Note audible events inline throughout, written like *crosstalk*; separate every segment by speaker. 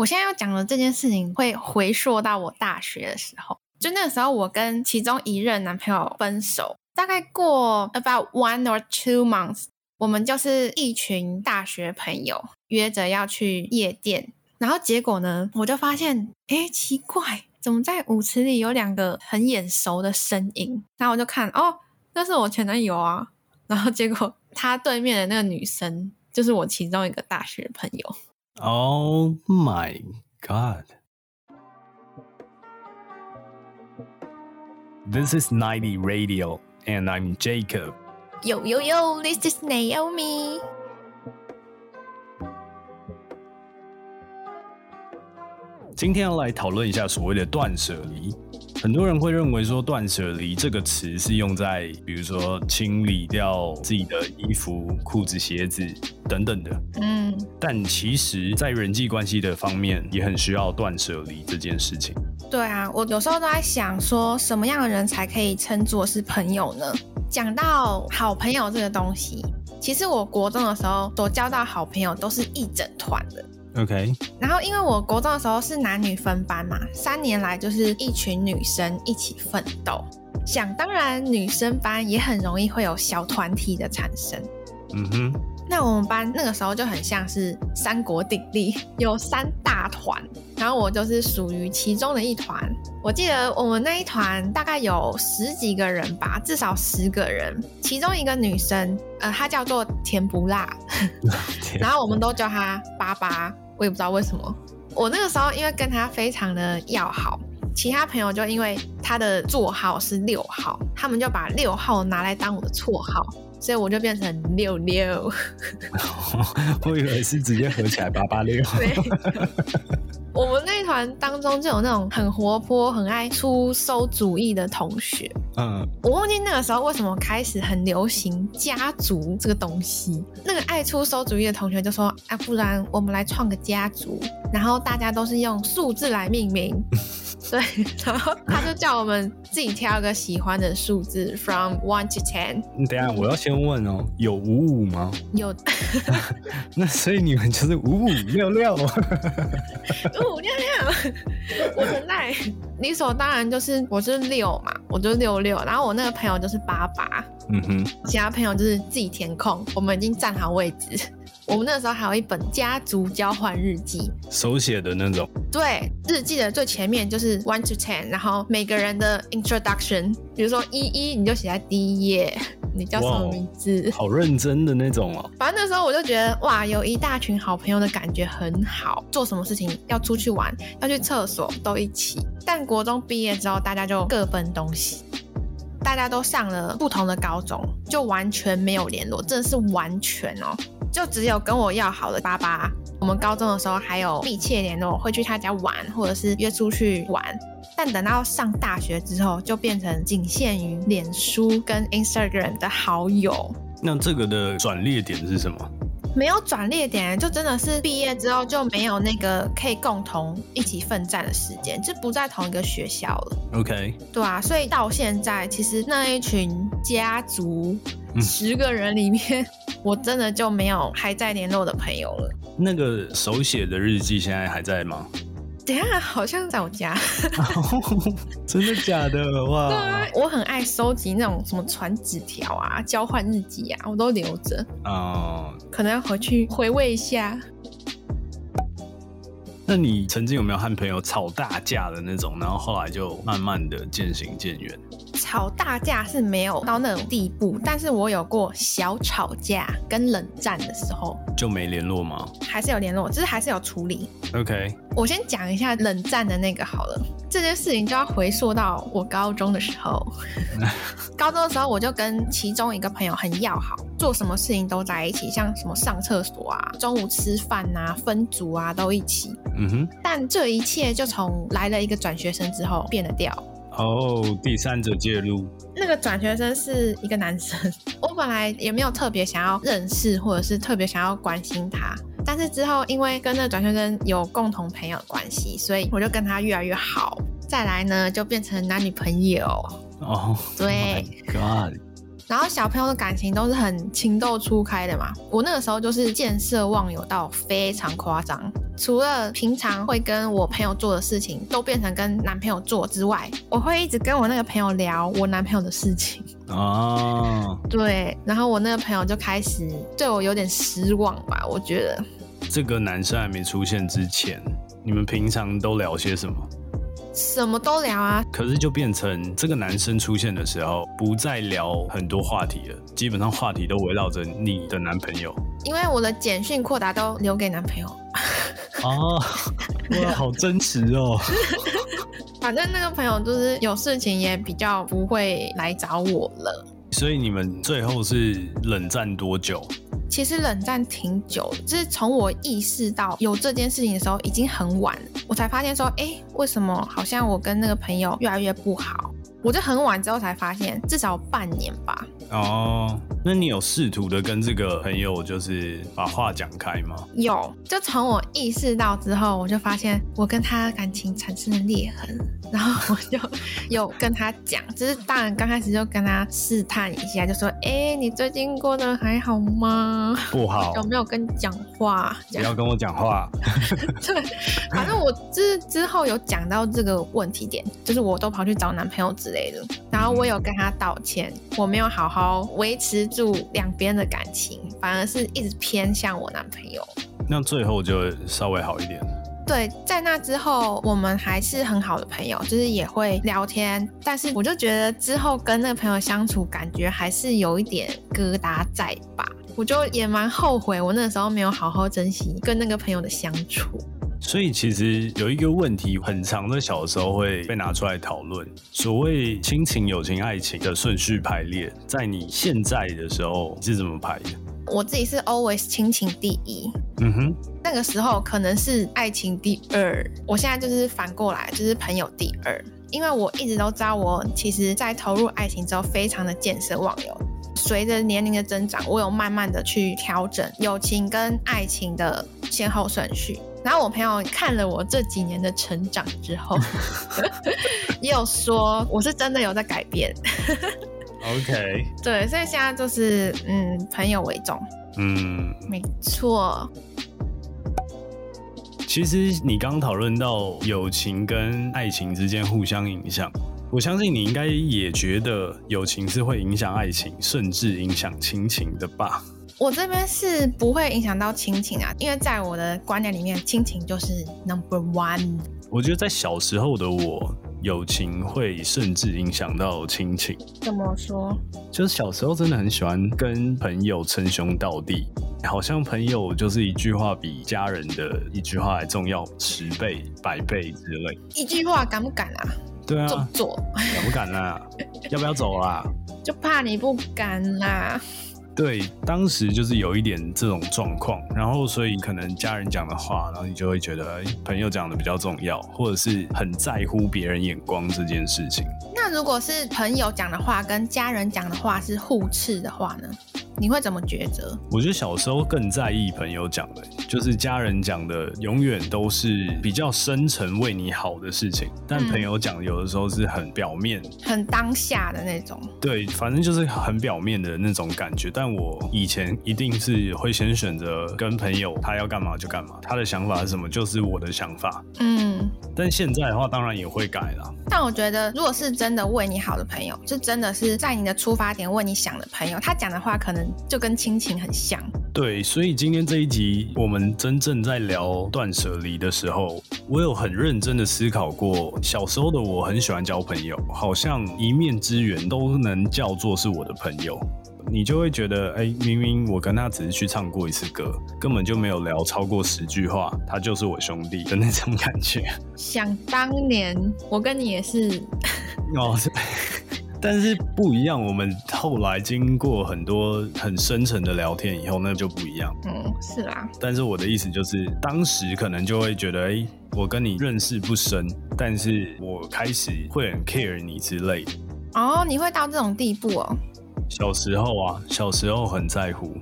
Speaker 1: 我现在要讲的这件事情会回溯到我大学的时候，就那个时候我跟其中一任男朋友分手，大概过 about one or two months，我们就是一群大学朋友约着要去夜店，然后结果呢，我就发现，哎，奇怪，怎么在舞池里有两个很眼熟的身影？然后我就看，哦，那是我前男友啊，*laughs* 然后结果他对面的那个女生就是我其中一个大学朋友。
Speaker 2: Oh my god. This is 90 Radio, and I'm Jacob.
Speaker 1: Yo yo yo, this is Naomi.
Speaker 2: 今天要来讨论一下所谓的断舍离。 很多人会认为说“断舍离”这个词是用在，比如说清理掉自己的衣服、裤子、鞋子等等的。
Speaker 1: 嗯，
Speaker 2: 但其实，在人际关系的方面，也很需要断舍离这件事情。
Speaker 1: 对啊，我有时候都在想，说什么样的人才可以称作是朋友呢？讲到好朋友这个东西，其实我国中的时候所交到好朋友都是一整团的。
Speaker 2: OK，
Speaker 1: 然后，因为我国中的时候是男女分班嘛，三年来就是一群女生一起奋斗。想当然，女生班也很容易会有小团体的产生。
Speaker 2: 嗯哼，
Speaker 1: 那我们班那个时候就很像是三国鼎立，*laughs* 有三大团，然后我就是属于其中的一团。我记得我们那一团大概有十几个人吧，至少十个人。其中一个女生，呃，她叫做甜不辣，*laughs* 然后我们都叫她巴巴，我也不知道为什么。我那个时候因为跟她非常的要好，其他朋友就因为她的座号是六号，他们就把六号拿来当我的绰号，所以我就变成六六。*laughs*
Speaker 2: 我以为是直接合起来八八六。*laughs*
Speaker 1: 对，我们那一团当中就有那种很活泼、很爱出馊主意的同学。
Speaker 2: 嗯，
Speaker 1: 我忘记那个时候为什么开始很流行家族这个东西。那个爱出馊主意的同学就说：“啊，不然我们来创个家族，然后大家都是用数字来命名。*laughs* ”对，然后他就叫我们自己挑一个喜欢的数字，from one to ten。
Speaker 2: 等一下我要先问哦，有五五吗？
Speaker 1: 有 *laughs* *laughs*
Speaker 2: 那所以你们就是五五六六。
Speaker 1: 五五六六，我的赖，理所当然就是我就是六嘛，我就六六，然后我那个朋友就是八八，
Speaker 2: 嗯哼，
Speaker 1: 其他朋友就是自己填空，我们已经站好位置。我们那个时候还有一本家族交换日记，
Speaker 2: 手写的那种。
Speaker 1: 对，日记的最前面就是 one to ten，然后每个人的 introduction，比如说一一，你就写在第一页，*laughs* 你叫什么名字？
Speaker 2: 好认真的那种哦。
Speaker 1: 反正那时候我就觉得哇，有一大群好朋友的感觉很好，做什么事情要出去玩，要去厕所都一起。但国中毕业之后，大家就各奔东西，大家都上了不同的高中，就完全没有联络，真的是完全哦，就只有跟我要好的爸爸。我们高中的时候还有密切联络，会去他家玩，或者是约出去玩。但等到上大学之后，就变成仅限于脸书跟 Instagram 的好友。
Speaker 2: 那这个的转捩点是什么？
Speaker 1: 没有转捩点，就真的是毕业之后就没有那个可以共同一起奋战的时间，就不在同一个学校了
Speaker 2: ，OK，
Speaker 1: 对啊，所以到现在，其实那一群家族
Speaker 2: 嗯
Speaker 1: 十个人里面，我真的就没有还在联络的朋友了。
Speaker 2: 那个手写的日记现在还在吗？
Speaker 1: 等下，好像在我家。*laughs*
Speaker 2: 真的假的？
Speaker 1: 对
Speaker 2: 哇
Speaker 1: 啊，我很爱收集那种什么传纸条啊、交换日记啊，我都留着，
Speaker 2: 哦、
Speaker 1: 可能要回去回味一下。
Speaker 2: 那你曾经有没有和朋友吵大架的那种，然后后来就慢慢的渐行渐远？
Speaker 1: 吵大架是没有到那种地步，但是我有过小吵架跟冷战的时候，
Speaker 2: 就没联络吗
Speaker 1: 还是有联络，只是还是有处理。
Speaker 2: ？OK，
Speaker 1: 我先讲一下冷战的那个好了，这件事情就要回溯到我高中的时候。*laughs* 高中的时候，我就跟其中一个朋友很要好，做什么事情都在一起，像什么上厕所啊、中午吃饭啊、分组啊都一起。
Speaker 2: 嗯哼，
Speaker 1: 但这一切就从来了一个转学生之后变了调。
Speaker 2: 哦，第三者介入，
Speaker 1: 那个转学生是一个男生，*laughs* 我本来也没有特别想要认识，或者是特别想要关心他。但是之后因为跟那个转学生有共同朋友的关系，所以我就跟他越来越好。再来呢，就变成男女朋友。
Speaker 2: 哦，
Speaker 1: 对
Speaker 2: Oh God，
Speaker 1: 然后小朋友的感情都是很情窦初开的嘛。我那个时候就是见色忘友到非常夸张，除了平常会跟我朋友做的事情都变成跟男朋友做之外，我会一直跟我那个朋友聊我男朋友的事情。
Speaker 2: 哦，
Speaker 1: 对，然后我那个朋友就开始对我有点失望吧，我觉得。
Speaker 2: 这个男生还没出现之前，你们平常都聊些什么？
Speaker 1: 什么都聊啊，
Speaker 2: 可是就变成这个男生出现的时候，不再聊很多话题了，基本上话题都围绕着你的男朋友。
Speaker 1: 因为我的简讯扩达都留给男朋友。
Speaker 2: 哦，哇，好真实哦。*laughs*
Speaker 1: 反正那个朋友就是有事情也比较不会来找我了。
Speaker 2: 所以你们最后是冷战多久？
Speaker 1: 其实冷战挺久，就是从我意识到有这件事情的时候，已经很晚，我才发现说，哎，为什么好像我跟那个朋友越来越不好？我就很晚之后才发现，至少半年吧。
Speaker 2: 哦，那你有试图的跟这个朋友就是把话讲开吗？
Speaker 1: 有，就从我意识到之后，我就发现我跟他感情产生了裂痕，然后我就有跟他讲，就是当然刚开始就跟他试探一下，就说，哎，你最近过得还好吗？
Speaker 2: 不好，
Speaker 1: 有没有跟你讲话？
Speaker 2: 不要跟我讲话。*laughs*
Speaker 1: 对，反正我之之后有讲到这个问题点，就是我都跑去找男朋友之类的，然后我有跟他道歉，我没有好好。好维持住两边的感情，反而是一直偏向我男朋友。
Speaker 2: 那最后就稍微好一点。
Speaker 1: 对，在那之后，我们还是很好的朋友，就是也会聊天。但是我就觉得之后跟那个朋友相处，感觉还是有一点疙瘩在吧。我就也蛮后悔，我那时候没有好好珍惜跟那个朋友的相处。
Speaker 2: 所以其实有一个问题，很长的小时候会被拿出来讨论。所谓亲情、友情、爱情的顺序排列，在你现在的时候是怎么排的？
Speaker 1: 我自己是 always 亲情第一。
Speaker 2: 嗯哼，
Speaker 1: 那个时候可能是爱情第二。我现在就是反过来，就是朋友第二。因为我一直都知道，我其实在投入爱情之后，非常的见色忘友。随着年龄的增长，我有慢慢的去调整友情跟爱情的先后顺序。然后我朋友看了我这几年的成长之后，*laughs* 也有说我是真的有在改变。*laughs*
Speaker 2: OK，
Speaker 1: 对，所以现在就是嗯，朋友为重。
Speaker 2: 嗯，
Speaker 1: 没错。
Speaker 2: 其实你刚讨论到友情跟爱情之间互相影响，我相信你应该也觉得友情是会影响爱情，甚至影响亲情的吧？
Speaker 1: 我这边是不会影响到亲情啊，因为在我的观念里面，亲情就是 number one。
Speaker 2: 我觉得在小时候的我，友情会甚至影响到亲情。
Speaker 1: 怎么说？
Speaker 2: 就是小时候真的很喜欢跟朋友称兄道弟，好像朋友就是一句话比家人的一句话还重要十倍、百倍之类。
Speaker 1: 一句话敢不敢啊？
Speaker 2: 对啊，
Speaker 1: 做做
Speaker 2: 敢不敢啊？要不要走啦？*laughs*
Speaker 1: 就怕你不敢啦。
Speaker 2: 对，当时就是有一点这种状况，然后所以可能家人讲的话，然后你就会觉得朋友讲的比较重要，或者是很在乎别人眼光这件事情。
Speaker 1: 那如果是朋友讲的话跟家人讲的话是互斥的话呢？你会怎么抉择？
Speaker 2: 我觉得小时候更在意朋友讲的，就是家人讲的，永远都是比较深层为你好的事情。但朋友讲有的时候是很表面、
Speaker 1: 很当下的那种。
Speaker 2: 对，反正就是很表面的那种感觉。但我以前一定是会先选择跟朋友，他要干嘛就干嘛，他的想法是什么就是我的想法。
Speaker 1: 嗯。
Speaker 2: 但现在的话，当然也会改了。
Speaker 1: 但我觉得，如果是真的为你好的朋友，就真的是在你的出发点为你想的朋友，他讲的话可能。就跟亲情很像，
Speaker 2: 对，所以今天这一集我们真正在聊断舍离的时候，我有很认真的思考过，小时候的我很喜欢交朋友，好像一面之缘都能叫做是我的朋友，你就会觉得，哎，明明我跟他只是去唱过一次歌，根本就没有聊超过十句话，他就是我兄弟的那种感觉。
Speaker 1: 想当年，我跟你也是，
Speaker 2: 哦。但是不一样，我们后来经过很多很深层的聊天以后，那就不一样。
Speaker 1: 嗯，是啦。
Speaker 2: 但是我的意思就是，当时可能就会觉得，哎，我跟你认识不深，但是我开始会很 care 你之类的。
Speaker 1: 哦，你会到这种地步哦？
Speaker 2: 小时候啊，小时候很在乎，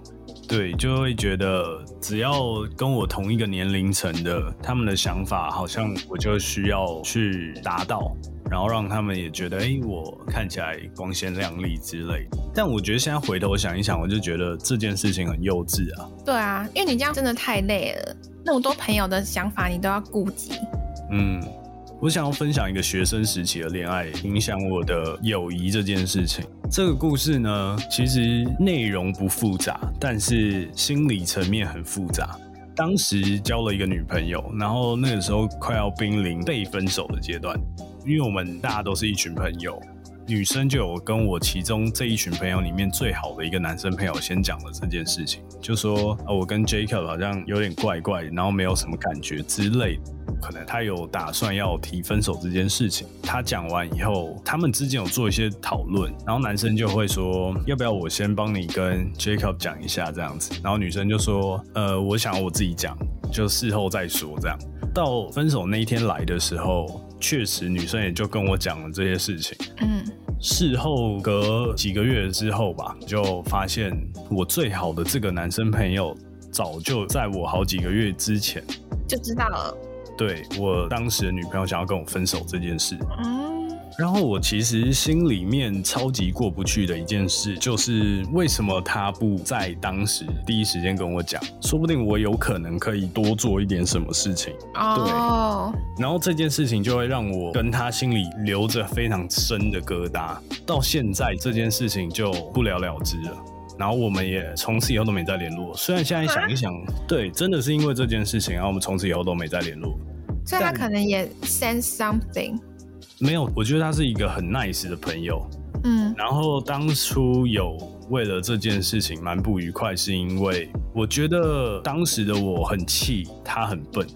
Speaker 2: 对，就会觉得只要跟我同一个年龄层的，他们的想法好像我就需要去达到。然后让他们也觉得，哎，我看起来光鲜亮丽之类。但我觉得现在回头想一想，我就觉得这件事情很幼稚啊。
Speaker 1: 对啊，因为你这样真的太累了，那么多朋友的想法你都要顾及。
Speaker 2: 嗯，我想要分享一个学生时期的恋爱影响我的友谊这件事情。这个故事呢，其实内容不复杂，但是心理层面很复杂。当时交了一个女朋友，然后那个时候快要濒临被分手的阶段，因为我们大家都是一群朋友，女生就有跟我其中这一群朋友里面最好的一个男生朋友先讲了这件事情，就说啊我跟 Jacob 好像有点怪怪，然后没有什么感觉之类。可能他有打算要提分手这件事情。他讲完以后，他们之间有做一些讨论，然后男生就会说：“要不要我先帮你跟 Jacob 讲一下这样子？”然后女生就说：“呃，我想我自己讲，就事后再说这样。”到分手那一天来的时候，确实女生也就跟我讲了这些事情。嗯，事后隔几个月之后吧，就发现我最好的这个男生朋友，早就在我好几个月之前
Speaker 1: 就知道了。
Speaker 2: 对我当时的女朋友想要跟我分手这件事，嗯，然后我其实心里面超级过不去的一件事，就是为什么他不在当时第一时间跟我讲？说不定我有可能可以多做一点什么事情。哦，对，然后这件事情就会让我跟他心里留着非常深的疙瘩，到现在这件事情就不了了之了。然后我们也从此以后都没再联络。虽然现在想一想，对，真的是因为这件事情，然后我们从此以后都没再联络。
Speaker 1: 所以他可能也 send something。
Speaker 2: 没有，我觉得他是一个很 nice 的朋友。嗯。然后当初有为了这件事情蛮不愉快，是因为我觉得当时的我很气他很笨，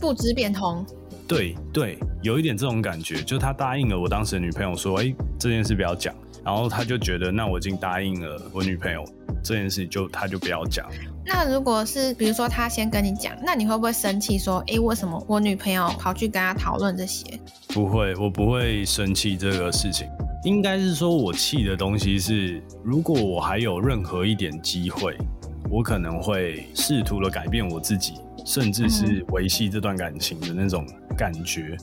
Speaker 1: 不知变通。
Speaker 2: 对对，有一点这种感觉，就他答应了我当时的女朋友说，哎，这件事不要讲。然后他就觉得，那我已经答应了我女朋友这件事，就他就不要讲。
Speaker 1: 那如果是比如说他先跟你讲，那你会不会生气？说，哎，为什么我女朋友跑去跟他讨论这些？
Speaker 2: 不会，我不会生气这个事情。应该是说我气的东西是，如果我还有任何一点机会，我可能会试图的改变我自己，甚至是维系这段感情的那种感觉。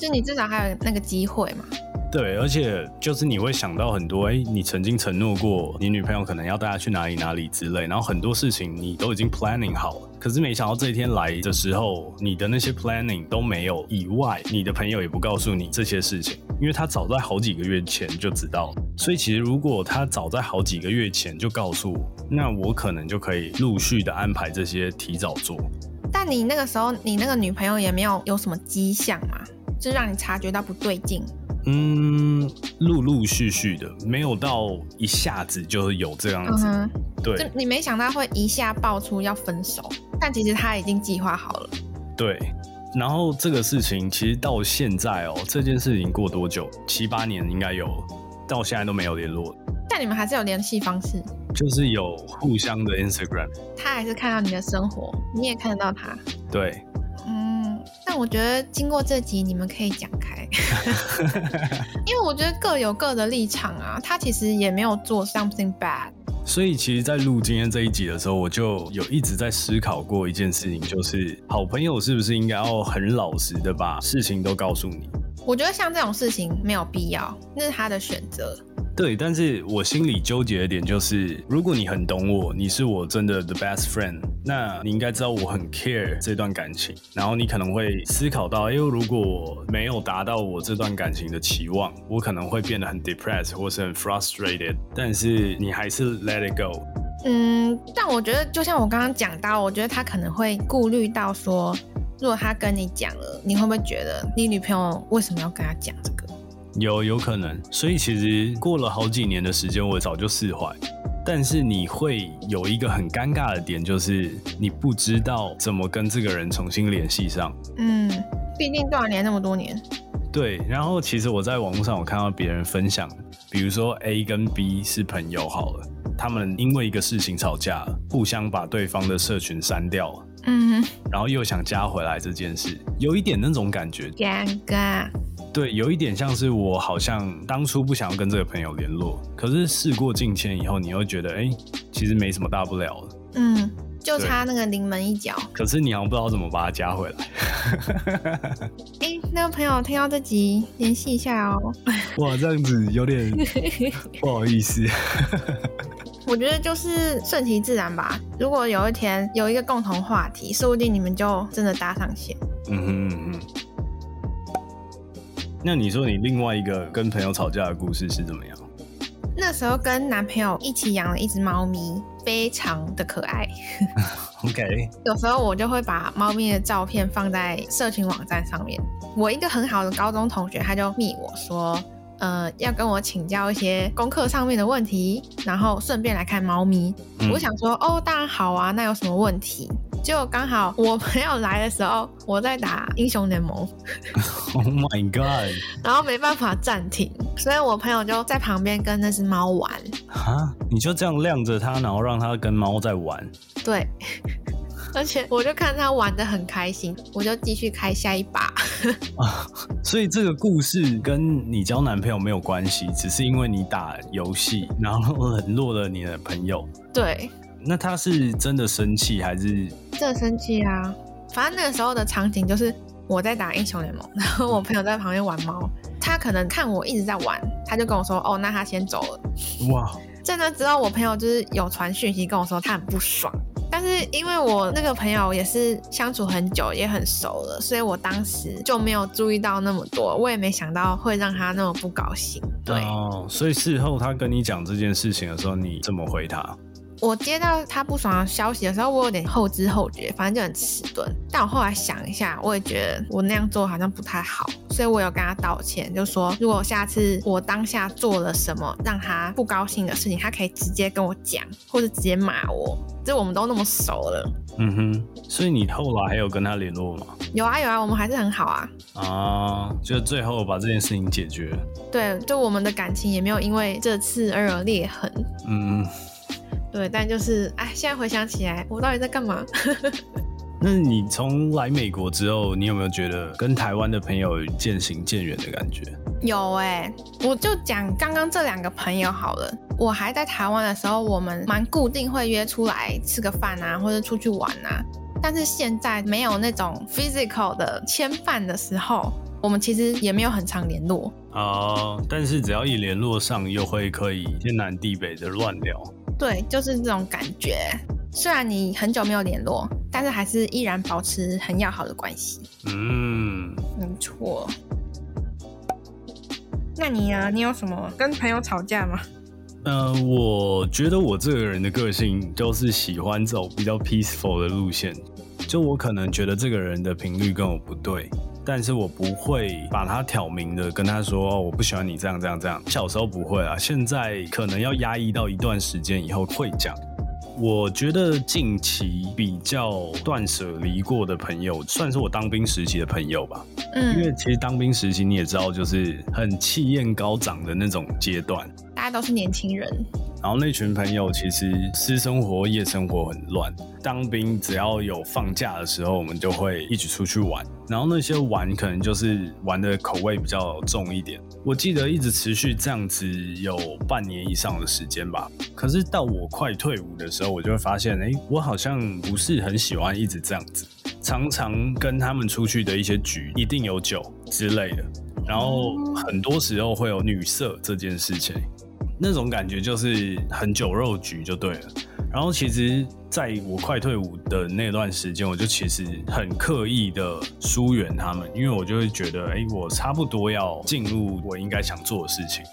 Speaker 1: 就你至少还有那个机会嘛？
Speaker 2: 对，而且就是你会想到很多，哎，你曾经承诺过你女朋友可能要带她去哪里哪里之类，然后很多事情你都已经 planning 好了，可是没想到这一天来的时候，你的那些 planning 都没有，以外，你的朋友也不告诉你这些事情，因为他早在好几个月前就知道，所以其实如果他早在好几个月前就告诉我，那我可能就可以陆续的安排这些提早做。
Speaker 1: 但你那个时候，你那个女朋友也没有有什么迹象嘛，就让你察觉到不对劲。
Speaker 2: 嗯，陆陆续续的，没有到一下子就有这样子。对，
Speaker 1: 就你没想到会一下爆出要分手，但其实他已经计划好了。
Speaker 2: 对，然后这个事情其实到现在哦，这件事情过多久？七八年应该有，到现在都没有联络。
Speaker 1: 但你们还是有联系方式，
Speaker 2: 就是有互相的 Instagram。
Speaker 1: 他还是看到你的生活，你也看得到他。
Speaker 2: 对。
Speaker 1: 但我觉得经过这集，你们可以讲开，*laughs* 因为我觉得各有各的立场啊。他其实也没有做 something bad，
Speaker 2: 所以其实，在录今天这一集的时候，我就有一直在思考过一件事情，就是好朋友是不是应该要很老实的把事情都告诉你？
Speaker 1: 我觉得像这种事情没有必要，那是他的选择。
Speaker 2: 对，但是我心里纠结的点就是，如果你很懂我，你是我真的 the best friend，那你应该知道我很 care 这段感情，然后你可能会思考到，因为如果我没有达到我这段感情的期望，我可能会变得很 depressed 或是很 frustrated，但是你还是 let it go。
Speaker 1: 嗯，但我觉得就像我刚刚讲到，我觉得他可能会顾虑到说，如果他跟你讲了，你会不会觉得你女朋友为什么要跟他讲这个？
Speaker 2: 有有可能，所以其实过了好几年的时间，我早就释怀。但是你会有一个很尴尬的点，就是你不知道怎么跟这个人重新联系上。
Speaker 1: 嗯，毕竟多少年那么多年。
Speaker 2: 对，然后其实我在网络上我看到别人分享，比如说 A 跟 B 是朋友好了，他们因为一个事情吵架，互相把对方的社群删掉了。嗯，然后又想加回来这件事，有一点那种感觉，
Speaker 1: 尴尬。
Speaker 2: 对，有一点像是我好像当初不想要跟这个朋友联络，可是事过境迁以后，你又觉得，哎，其实没什么大不了的。
Speaker 1: 嗯，就差那个临门一脚。
Speaker 2: 可是你好像不知道怎么把他加回来。*laughs*
Speaker 1: 哎，那个朋友听到这集联系一下哦。*laughs*
Speaker 2: 哇，这样子有点 *laughs* 不好意思。
Speaker 1: 我觉得就是顺其自然吧。如果有一天有一个共同话题，说不定你们就真的搭上线。嗯哼嗯哼。
Speaker 2: 那你说你另外一个跟朋友吵架的故事是怎么样？
Speaker 1: 那时候跟男朋友一起养了一只猫咪，非常的可爱。*laughs*
Speaker 2: OK。
Speaker 1: 有时候我就会把猫咪的照片放在社群网站上面。我一个很好的高中同学，他就密我说。呃，要跟我请教一些功课上面的问题，然后顺便来看猫咪。我想说，哦，当然好啊，那有什么问题？结果刚好我朋友来的时候，我在打英雄联盟。*laughs*
Speaker 2: Oh my god！
Speaker 1: 然后没办法暂停，所以我朋友就在旁边跟那只猫玩。
Speaker 2: 啊，你就这样晾着它，然后让它跟猫在玩？
Speaker 1: 对。*laughs* 而且我就看他玩的很开心，我就继续开下一把。*laughs*
Speaker 2: 啊，所以这个故事跟你交男朋友没有关系，只是因为你打游戏，然后冷落了你的朋友。
Speaker 1: 对。
Speaker 2: 那他是真的生气还是？
Speaker 1: 真的生气啊！反正那个时候的场景就是我在打英雄联盟，*laughs* 然后我朋友在旁边玩猫。他可能看我一直在玩，他就跟我说：“哦，那他先走了。”哇！在那之后，我朋友就是有传讯息跟我说他很不爽。但是因为我那个朋友也是相处很久，也很熟了，所以我当时就没有注意到那么多，我也没想到会让他那么不高兴。对哦，
Speaker 2: 所以事后他跟你讲这件事情的时候，你怎么回他？
Speaker 1: 我接到他不爽的消息的时候，我有点后知后觉，反正就很迟钝。但我后来想一下，我也觉得我那样做好像不太好，所以我有跟他道歉，就说如果下次我当下做了什么让他不高兴的事情，他可以直接跟我讲，或者直接骂我。就我们都那么熟了。嗯
Speaker 2: 哼，所以你后来还有跟他联络吗？
Speaker 1: 有啊有啊，我们还是很好啊。
Speaker 2: 啊，就最后把这件事情解决。
Speaker 1: 对，就我们的感情也没有因为这次而有裂痕。嗯。对，但就是，哎，现在回想起来，我到底在干嘛？
Speaker 2: 那你从来美国之后，你有没有觉得跟台湾的朋友渐行渐远的感觉？
Speaker 1: 有哎，我就讲刚刚这两个朋友好了。我还在台湾的时候，我们蛮固定会约出来吃个饭啊，或者出去玩啊。但是现在没有那种 physical 的牵绊的时候，我们其实也没有很常联络。
Speaker 2: 哦，但是只要一联络上，又会可以天南地北的乱聊。
Speaker 1: 对，就是这种感觉。虽然你很久没有联络，但是还是依然保持很要好的关系。嗯，没错。那你呢？你有什么跟朋友吵架吗？
Speaker 2: 呃，我觉得我这个人的个性就是喜欢走比较 peaceful 的路线。就我可能觉得这个人的频率跟我不对。但是我不会把他挑明的跟他说，我不喜欢你这样这样这样。小时候不会啊，现在可能要压抑到一段时间以后会讲。我觉得近期比较断舍离过的朋友，算是我当兵时期的朋友吧。嗯，因为其实当兵时期你也知道，就是很气焰高涨的那种阶段，
Speaker 1: 大家都是年轻人。
Speaker 2: 然后那群朋友其实私生活、夜生活很乱。当兵只要有放假的时候，我们就会一起出去玩。然后那些玩可能就是玩的口味比较重一点。我记得一直持续这样子有半年以上的时间吧。可是到我快退伍的时候，我就会发现，哎，我好像不是很喜欢一直这样子。常常跟他们出去的一些局，一定有酒之类的。然后很多时候会有女色这件事情。那种感觉就是很酒肉局就对了。然后其实在我快退伍的那段时间，我就其实很刻意的疏远他们，因为我就会觉得，哎，我差不多要进入我应该想做的事情。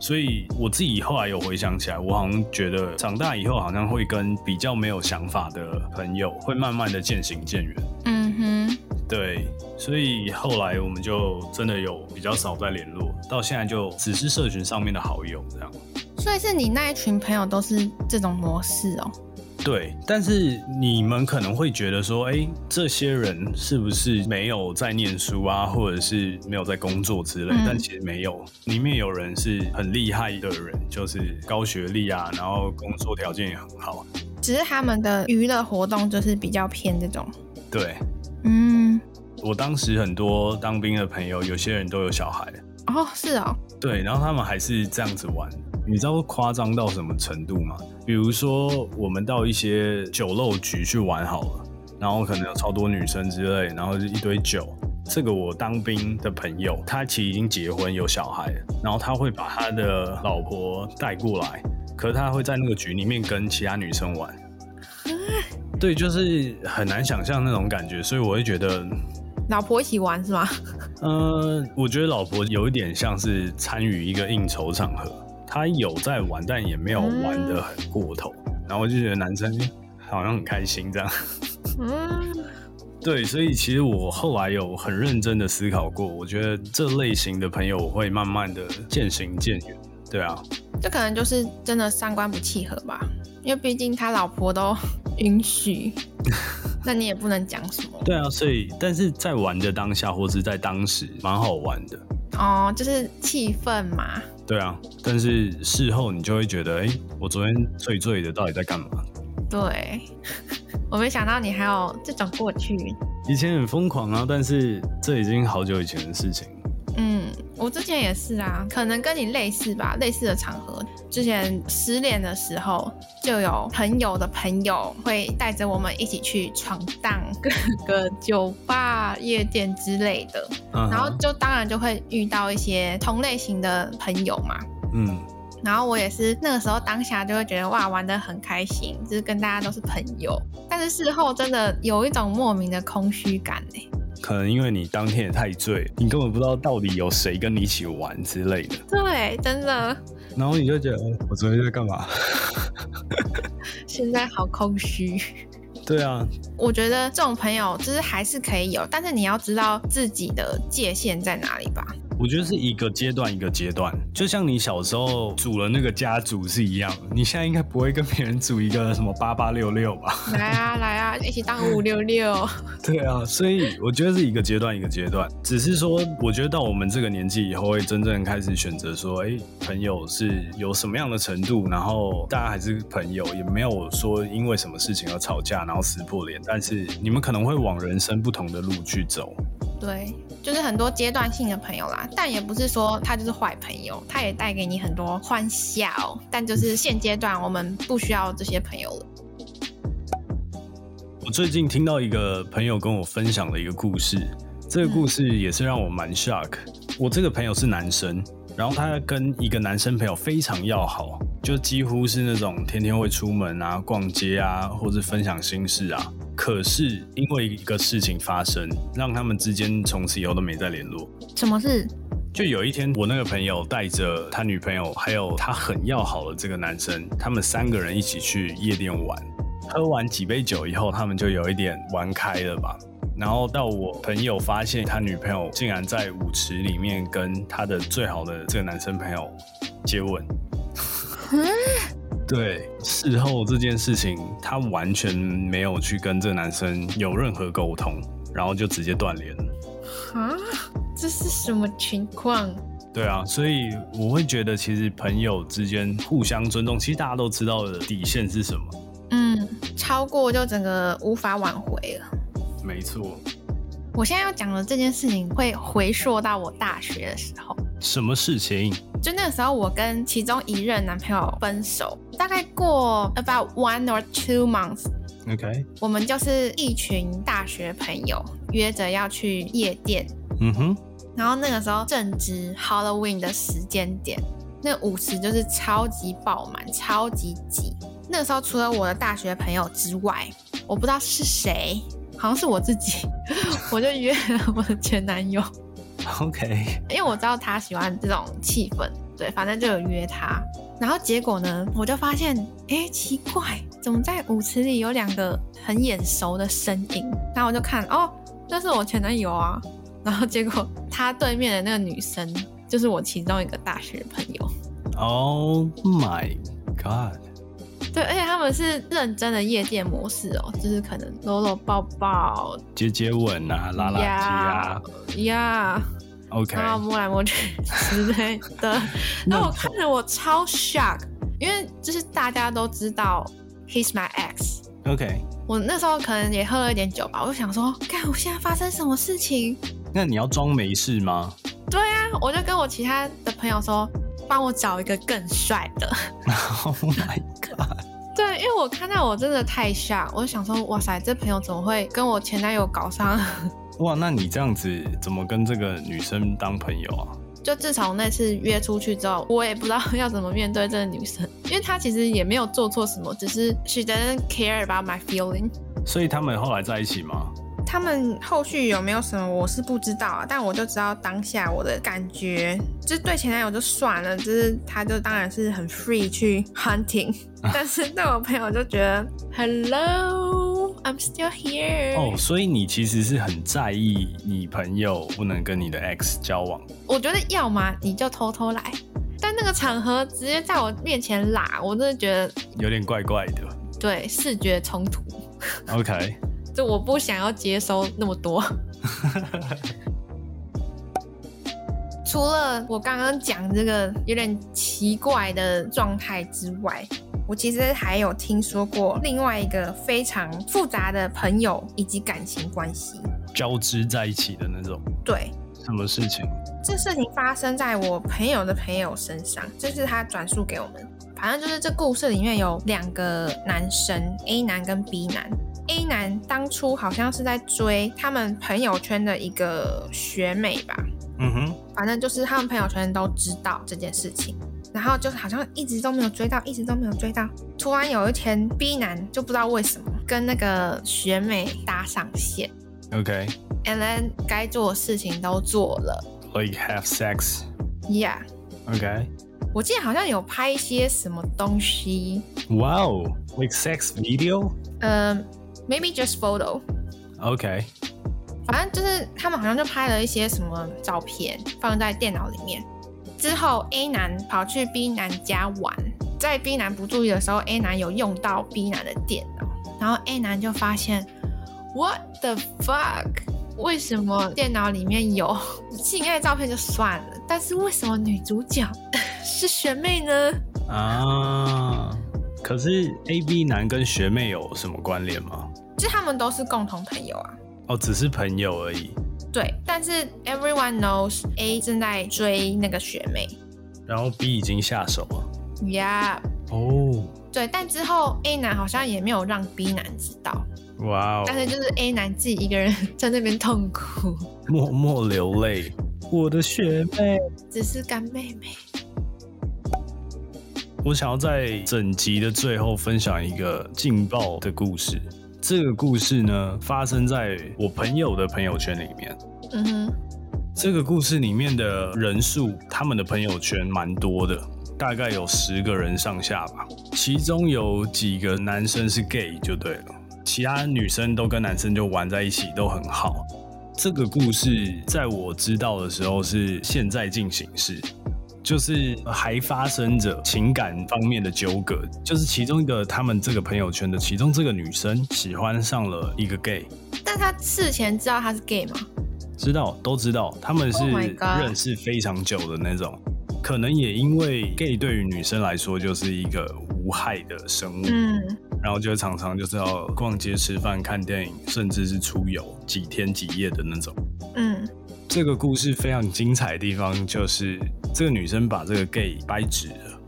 Speaker 2: 所以我自己后来有回想起来，我好像觉得长大以后好像会跟比较没有想法的朋友会慢慢的渐行渐远。嗯哼，对。所以后来我们就真的有比较少再联络，到现在就只是社群上面的好友这样。
Speaker 1: 所以是你那一群朋友都是这种模式哦？
Speaker 2: 对，但是你们可能会觉得说，哎，这些人是不是没有在念书啊，或者是没有在工作之类？但其实没有，里面有人是很厉害的人，就是高学历啊，然后工作条件也很好。
Speaker 1: 只是他们的娱乐活动就是比较偏这种。
Speaker 2: 对，嗯。我当时很多当兵的朋友，有些人都有小孩
Speaker 1: 哦，是啊，
Speaker 2: 对，然后他们还是这样子玩，你知道夸张到什么程度吗？比如说我们到一些酒肉局去玩好了，然后可能有超多女生之类，然后就一堆酒，这个我当兵的朋友，他其实已经结婚有小孩了，然后他会把他的老婆带过来，可是他会在那个局里面跟其他女生玩。对，就是很难想象那种感觉，所以我会觉得，
Speaker 1: 老婆一起玩是吗？
Speaker 2: 呃，我觉得老婆有一点像是参与一个应酬场合，他有在玩，但也没有玩的很过头。然后我就觉得男生好像很开心这样。嗯，对，所以其实我后来有很认真的思考过，我觉得这类型的朋友我会慢慢的渐行渐远。对啊，
Speaker 1: 这可能就是真的三观不契合吧，因为毕竟他老婆都 *laughs* 允许，*laughs* 那你也不能讲什么。
Speaker 2: 对啊，所以但是在玩的当下或是在当时蛮好玩的。
Speaker 1: 哦，就是气氛嘛。
Speaker 2: 对啊，但是事后你就会觉得，哎，我昨天醉醉的，到底在干嘛？
Speaker 1: 对，*laughs* 我没想到你还有这种过去。
Speaker 2: 以前很疯狂啊，但是这已经好久以前的事情。
Speaker 1: 嗯，我之前也是啊，可能跟你类似吧，类似的场合。之前失恋的时候，就有朋友的朋友会带着我们一起去闯荡 *laughs* 各个酒吧、夜店之类的，然后就当然就会遇到一些同类型的朋友嘛。嗯，然后我也是那个时候当下就会觉得哇，玩的很开心，就是跟大家都是朋友。但是事后真的有一种莫名的空虚感呢。
Speaker 2: 可能因为你当天也太醉，你根本不知道到底有谁跟你一起玩之类的。
Speaker 1: 对，真的。
Speaker 2: 然后你就觉得，我昨天在干嘛？*laughs* *laughs*
Speaker 1: 现在好空虚。
Speaker 2: 对啊。
Speaker 1: 我觉得这种朋友就是还是可以有，但是你要知道自己的界限在哪里吧。
Speaker 2: 我觉得是一个阶段一个阶段，就像你小时候组了那个家族是一样，你现在应该不会跟别人组一个什么八八六六吧？
Speaker 1: 来啊来啊，一起当五六六。*laughs*
Speaker 2: 对啊，所以我觉得是一个阶段一个阶段，只是说我觉得到我们这个年纪以后，会真正开始选择说，哎，朋友是有什么样的程度，然后大家还是朋友，也没有说因为什么事情而吵架，然后撕破脸，但是你们可能会往人生不同的路去走。
Speaker 1: 对，就是很多阶段性的朋友啦，但也不是说他就是坏朋友，他也带给你很多欢笑。但就是现阶段我们不需要这些朋友了。
Speaker 2: 我最近听到一个朋友跟我分享的一个故事，这个故事也是让我蛮 shock。我这个朋友是男生，然后他跟一个男生朋友非常要好，就几乎是那种天天会出门啊、逛街啊，或是分享心事啊。可是因为一个事情发生，让他们之间从此以后都没再联络。
Speaker 1: 什么事？
Speaker 2: 就有一天，我那个朋友带着他女朋友，还有他很要好的这个男生，他们三个人一起去夜店玩。喝完几杯酒以后，他们就有一点玩开了吧。然后到我朋友发现他女朋友竟然在舞池里面跟他的最好的这个男生朋友接吻。对，事后这件事情，他完全没有去跟这个男生有任何沟通，然后就直接断联。
Speaker 1: 啊，这是什么情况？
Speaker 2: 对啊，所以我会觉得，其实朋友之间互相尊重，其实大家都知道的底线是什么。
Speaker 1: 嗯，超过就整个无法挽回了。
Speaker 2: 没错。
Speaker 1: 我现在要讲的这件事情，会回溯到我大学的时候。
Speaker 2: 什么事情？
Speaker 1: 就那个时候，我跟其中一任男朋友分手，大概过 about one or two months。
Speaker 2: OK，
Speaker 1: 我们就是一群大学朋友约着要去夜店。嗯哼。然后那个时候正值 Halloween 的时间点，那舞池就是超级爆满，超级挤。那个时候除了我的大学朋友之外，我不知道是谁，好像是我自己，*laughs* 我就约了我的前男友。*laughs*
Speaker 2: OK，
Speaker 1: 因为我知道他喜欢这种气氛，对，反正就有约他。然后结果呢，我就发现，哎，奇怪，怎么在舞池里有两个很眼熟的身影？然后我就看，哦，那是我前男友啊。然后结果他对面的那个女生，就是我其中一个大学朋友。
Speaker 2: Oh my god！
Speaker 1: 对，而且他们是认真的夜店模式哦，就是可能搂搂抱抱、
Speaker 2: 接接吻啊、拉拉
Speaker 1: 机啊，呀
Speaker 2: ，OK，
Speaker 1: 然后摸来摸去之类的。*laughs* 那我看着我超 shock，因为就是大家都知道 he's my ex。
Speaker 2: OK，
Speaker 1: 我那时候可能也喝了一点酒吧，我就想说，看我现在发生什么事情？
Speaker 2: 那你要装没事吗？
Speaker 1: 对啊，我就跟我其他的朋友说。帮我找一个更帅的。*laughs*
Speaker 2: Oh my god！
Speaker 1: 对，因为我看到我真的太吓，我就想说，哇塞，这朋友怎么会跟我前男友搞上？*laughs*
Speaker 2: 哇，那你这样子怎么跟这个女生当朋友啊？
Speaker 1: 就自从那次约出去之后，我也不知道要怎么面对这个女生，*laughs* 因为她其实也没有做错什么，只是 she doesn't care about my feeling。
Speaker 2: 所以他们后来在一起吗？
Speaker 1: 他们后续有没有什么，我是不知道啊。但我就知道当下我的感觉，就是对前男友就算了，就是他就当然是很 free 去 hunting，*laughs* 但是对我朋友就觉得 hello，I'm still here。
Speaker 2: 哦，所以你其实是很在意你朋友不能跟你的 ex 交往。
Speaker 1: 我觉得要么你就偷偷来，但那个场合直接在我面前拉，我真的觉得
Speaker 2: 有点怪怪的。
Speaker 1: 对，视觉冲突。
Speaker 2: OK。
Speaker 1: 就我不想要接收那么多。*laughs* 除了我刚刚讲这个有点奇怪的状态之外，我其实还有听说过另外一个非常复杂的朋友以及感情关系
Speaker 2: 交织在一起的那种。
Speaker 1: 对，
Speaker 2: 什么事情？
Speaker 1: 这事情发生在我朋友的朋友身上，就是他转述给我们。反正就是这故事里面有两个男生，A 男跟 B 男。A 男当初好像是在追他们朋友圈的一个学妹吧，
Speaker 2: 嗯哼，
Speaker 1: 反正就是他们朋友圈都知道这件事情，然后就好像一直都没有追到，一直都没有追到。突然有一天，B 男就不知道为什么跟那个学妹搭上线
Speaker 2: ，OK，and
Speaker 1: then 该做的事情都做了
Speaker 2: ，like have sex。
Speaker 1: Yeah，OK。
Speaker 2: OK，
Speaker 1: 我记得好像有拍一些什么东西。
Speaker 2: 哇哦，like sex video。
Speaker 1: 呃、Maybe just photo。
Speaker 2: OK，
Speaker 1: 反正就是他们好像就拍了一些什么照片放在电脑里面。之后 A 男跑去 B 男家玩，在 B 男不注意的时候，A 男有用到 B 男的电脑，然后 A 男就发现 What the fuck？为什么电脑里面有性爱照片就算了，但是为什么女主角 *laughs* 是学妹呢？
Speaker 2: 啊，可是 A B 男跟学妹有什么关联吗？
Speaker 1: 就他们都是共同朋友啊。
Speaker 2: 哦，只是朋友而已。
Speaker 1: 对，但是 everyone knows A 正在追那个学妹
Speaker 2: 然后 B 已经下手了。
Speaker 1: ，Yeah，
Speaker 2: 哦，
Speaker 1: 对，但之后 A 男好像也没有让 B 男知道，
Speaker 2: 哇哦，
Speaker 1: 但是就是 A 男自己一个人在那边痛苦，
Speaker 2: 默默流泪。我的学妹，
Speaker 1: 只是干妹妹。
Speaker 2: 我想要在整集的最后分享一个劲爆的故事。这个故事呢，发生在我朋友的朋友圈里面。
Speaker 1: 嗯哼，
Speaker 2: 这个故事里面的人数，他们的朋友圈蛮多的，大概有十个人上下吧。其中有几个男生是 gay 就对了，其他女生都跟男生就玩在一起，都很好。这个故事在我知道的时候是现在进行式，就是还发生着情感方面的纠葛，就是其中一个他们这个朋友圈的其中这个女生喜欢上了一个 gay，
Speaker 1: 但她事前知道他是 gay 吗？
Speaker 2: 知道都知道，他们是
Speaker 1: Oh
Speaker 2: 认识非常久的那种，可能也因为 gay 对于女生来说就是一个无害的生物，
Speaker 1: 嗯，
Speaker 2: 然后就常常就是要逛街、吃饭、看电影，甚至是出游几天几夜的那种。
Speaker 1: 嗯，
Speaker 2: 这个故事非常精彩的地方就是，这个女生把这个 gay 掰直了。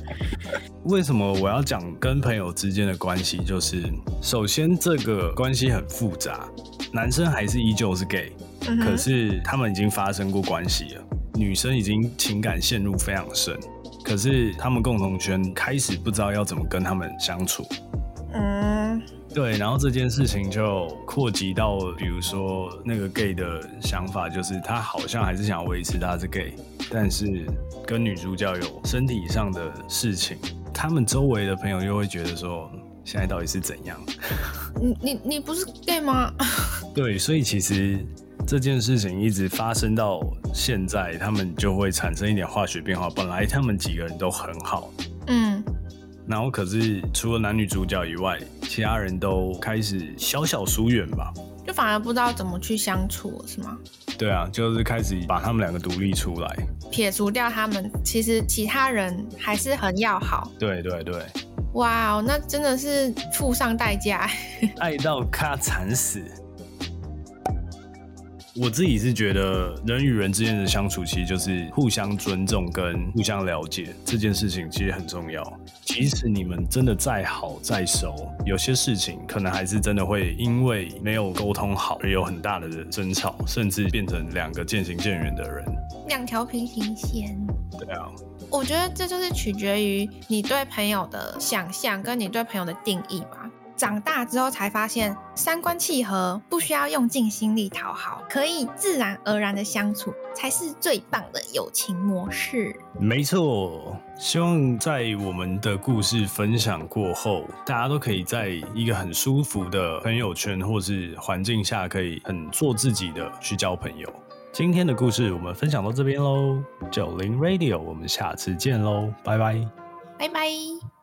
Speaker 2: *laughs* 为什么我要讲跟朋友之间的关系？就是首先这个关系很复杂，男生还是依旧是 gay，
Speaker 1: 嗯
Speaker 2: 可是他们已经发生过关系了，女生已经情感陷入非常深，可是他们共同圈开始不知道要怎么跟他们相处。
Speaker 1: 嗯，
Speaker 2: 对，然后这件事情就扩及到，比如说那个 gay 的想法，就是他好像还是想要维持他是 gay，但是跟女主角有身体上的事情，他们周围的朋友又会觉得说，现在到底是怎样？*laughs*
Speaker 1: 你你你不是 gay 吗？*laughs*
Speaker 2: 对，所以其实这件事情一直发生到现在，他们就会产生一点化学变化。本来他们几个人都很好，
Speaker 1: 嗯，
Speaker 2: 然后可是除了男女主角以外，其他人都开始小小疏远吧。
Speaker 1: 就反而不知道怎么去相处了，是吗？
Speaker 2: 对啊，就是开始把他们两个独立出来。
Speaker 1: 撇除掉他们，其实其他人还是很要好。
Speaker 2: 对对对，
Speaker 1: 哇哦，那真的是付上代价。
Speaker 2: 爱到咔惨死。我自己是觉得人与人之间的相处，其实就是互相尊重跟互相了解这件事情，其实很重要。即使你们真的再好再熟，有些事情可能还是真的会因为没有沟通好而有很大的争吵，甚至变成两个渐行渐远的人。
Speaker 1: 两条平行线。
Speaker 2: 对啊，
Speaker 1: 我觉得这就是取决于你对朋友的想象跟你对朋友的定义吧。长大之后才发现，三观契合不需要用尽心力讨好，可以自然而然的相处，才是最棒的友情模式。
Speaker 2: 没错，希望在我们的故事分享过后，大家都可以在一个很舒服的朋友圈或是环境下，可以很做自己的去交朋友。今天的故事我们分享到这边喽，九零 Radio，我们下次见喽，拜拜，
Speaker 1: 拜拜。